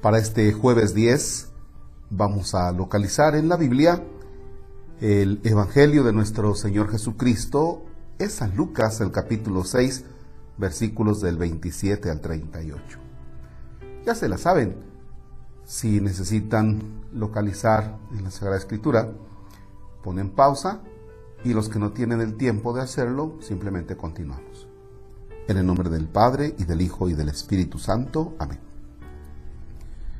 Para este jueves 10 vamos a localizar en la Biblia el Evangelio de nuestro Señor Jesucristo. Es San Lucas, el capítulo 6, versículos del 27 al 38. Ya se la saben. Si necesitan localizar en la Sagrada Escritura, ponen pausa y los que no tienen el tiempo de hacerlo, simplemente continuamos. En el nombre del Padre y del Hijo y del Espíritu Santo. Amén.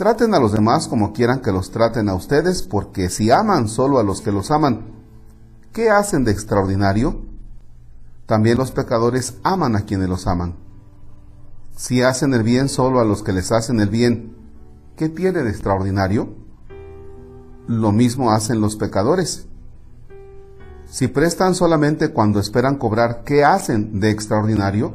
Traten a los demás como quieran que los traten a ustedes, porque si aman solo a los que los aman, ¿qué hacen de extraordinario? También los pecadores aman a quienes los aman. Si hacen el bien solo a los que les hacen el bien, ¿qué tiene de extraordinario? Lo mismo hacen los pecadores. Si prestan solamente cuando esperan cobrar, ¿qué hacen de extraordinario?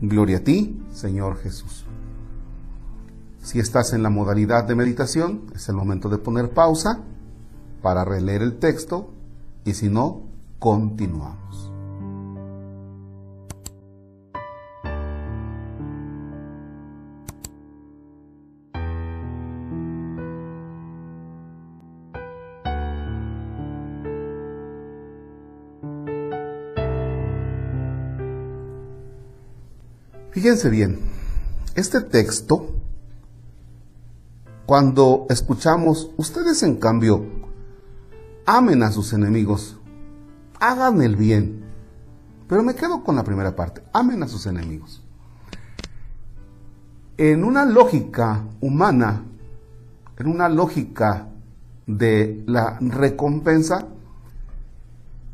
Gloria a ti, Señor Jesús. Si estás en la modalidad de meditación, es el momento de poner pausa para releer el texto y si no, continuamos. Fíjense bien, este texto, cuando escuchamos, ustedes en cambio, amen a sus enemigos, hagan el bien, pero me quedo con la primera parte, amen a sus enemigos. En una lógica humana, en una lógica de la recompensa,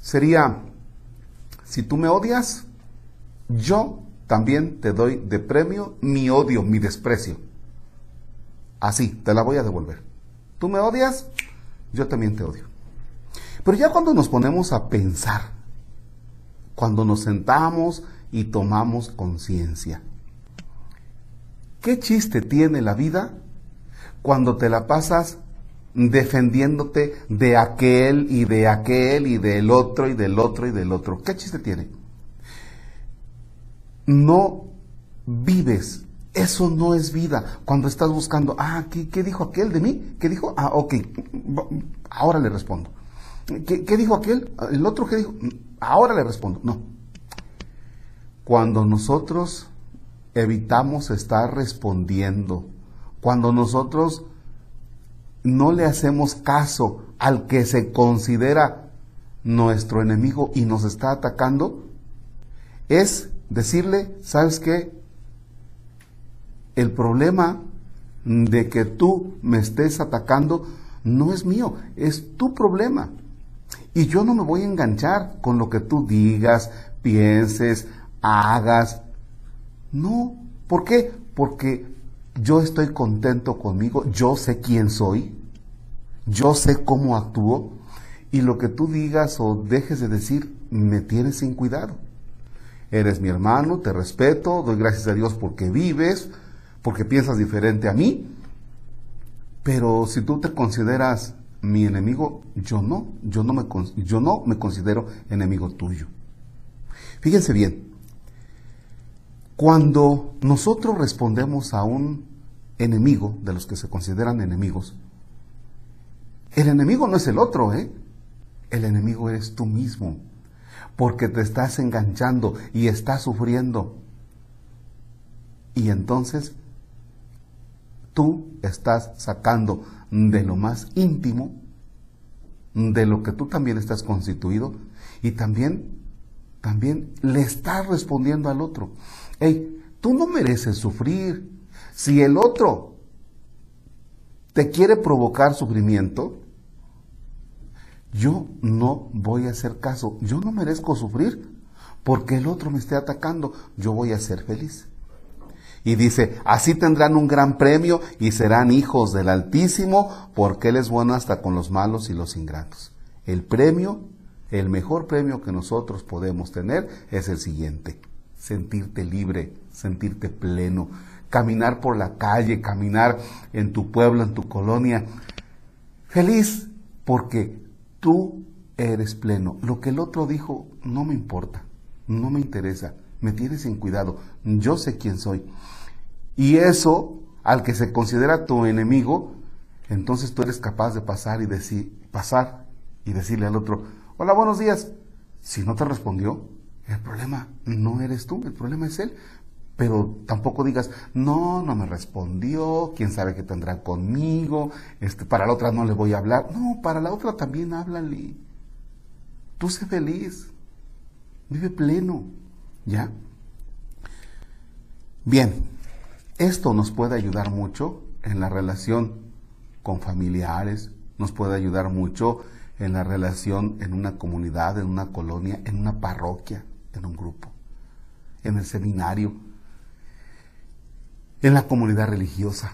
sería, si tú me odias, yo también te doy de premio mi odio, mi desprecio. Así, te la voy a devolver. Tú me odias, yo también te odio. Pero ya cuando nos ponemos a pensar, cuando nos sentamos y tomamos conciencia, ¿qué chiste tiene la vida cuando te la pasas defendiéndote de aquel y de aquel y del otro y del otro y del otro? ¿Qué chiste tiene? No vives. Eso no es vida. Cuando estás buscando, ah, ¿qué, dijo aquel de mí? ¿Qué dijo? Ah, ok, ahora le respondo. ¿Qué, ¿Qué, dijo aquel? ¿El otro qué dijo? Ahora le respondo. No. Cuando nosotros evitamos estar respondiendo, cuando nosotros no le hacemos caso al que se considera nuestro enemigo y nos está atacando, es decirle, ¿sabes qué? El problema de que tú me estés atacando no es mío, es tu problema. Y yo no me voy a enganchar con lo que tú digas, pienses, hagas. No, ¿por qué? Porque yo estoy contento conmigo, yo sé quién soy, yo sé cómo actúo y lo que tú digas o dejes de decir me tienes sin cuidado. Eres mi hermano, te respeto, doy gracias a Dios porque vives, porque piensas diferente a mí. Pero si tú te consideras mi enemigo, yo no, yo no me, yo no me considero enemigo tuyo. Fíjense bien, cuando nosotros respondemos a un enemigo, de los que se consideran enemigos, el enemigo no es el otro, ¿eh? El enemigo eres tú mismo, porque te estás enganchando y estás sufriendo. Y entonces tú estás sacando de lo más íntimo, de lo que tú también estás constituido, y también, también le estás respondiendo al otro. Hey, tú no mereces sufrir. Si el otro te quiere provocar sufrimiento, yo no voy a hacer caso. Yo no merezco sufrir porque el otro me esté atacando. Yo voy a ser feliz. Y dice, así tendrán un gran premio y serán hijos del Altísimo, porque Él es bueno hasta con los malos y los ingratos. El premio, el mejor premio que nosotros podemos tener es el siguiente, sentirte libre, sentirte pleno, caminar por la calle, caminar en tu pueblo, en tu colonia, feliz, porque tú eres pleno. Lo que el otro dijo no me importa, no me interesa, me tienes en cuidado, yo sé quién soy. Y eso, al que se considera tu enemigo, entonces tú eres capaz de pasar y decir, pasar y decirle al otro, hola, buenos días. Si no te respondió, el problema no eres tú, el problema es él. Pero tampoco digas, no, no me respondió, quién sabe qué tendrá conmigo, este, para la otra no le voy a hablar. No, para la otra también háblale. Tú sé feliz, vive pleno, ¿ya? Bien, esto nos puede ayudar mucho en la relación con familiares, nos puede ayudar mucho en la relación en una comunidad, en una colonia, en una parroquia, en un grupo, en el seminario, en la comunidad religiosa.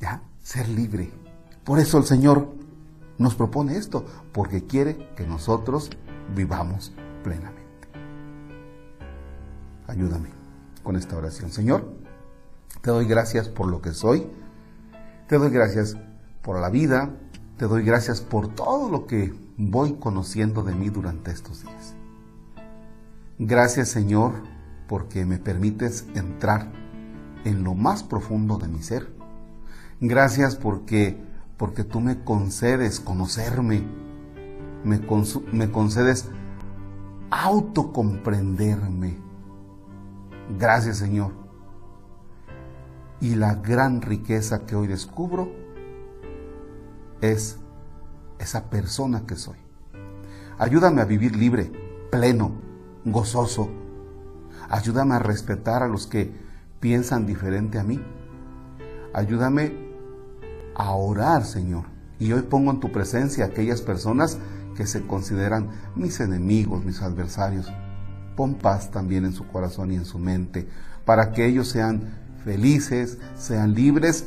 ¿Ya? Ser libre. Por eso el Señor nos propone esto, porque quiere que nosotros vivamos plenamente. Ayúdame con esta oración. Señor, te doy gracias por lo que soy. Te doy gracias por la vida. Te doy gracias por todo lo que voy conociendo de mí durante estos días. Gracias Señor porque me permites entrar en lo más profundo de mi ser. Gracias porque, porque tú me concedes conocerme, me, me concedes autocomprenderme. Gracias Señor y la gran riqueza que hoy descubro es esa persona que soy. Ayúdame a vivir libre, pleno, gozoso. Ayúdame a respetar a los que piensan diferente a mí. Ayúdame a orar, Señor. Y hoy pongo en tu presencia a aquellas personas que se consideran mis enemigos, mis adversarios. Pon paz también en su corazón y en su mente, para que ellos sean felices, sean libres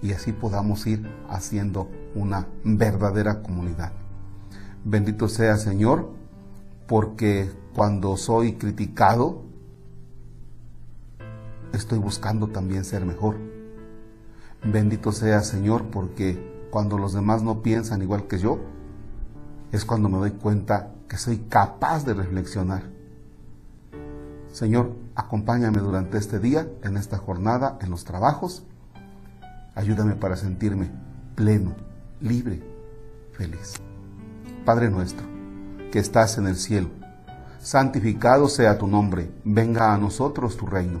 y así podamos ir haciendo una verdadera comunidad. Bendito sea Señor, porque cuando soy criticado, estoy buscando también ser mejor. Bendito sea Señor, porque cuando los demás no piensan igual que yo, es cuando me doy cuenta que soy capaz de reflexionar. Señor, Acompáñame durante este día, en esta jornada, en los trabajos. Ayúdame para sentirme pleno, libre, feliz. Padre nuestro, que estás en el cielo, santificado sea tu nombre, venga a nosotros tu reino.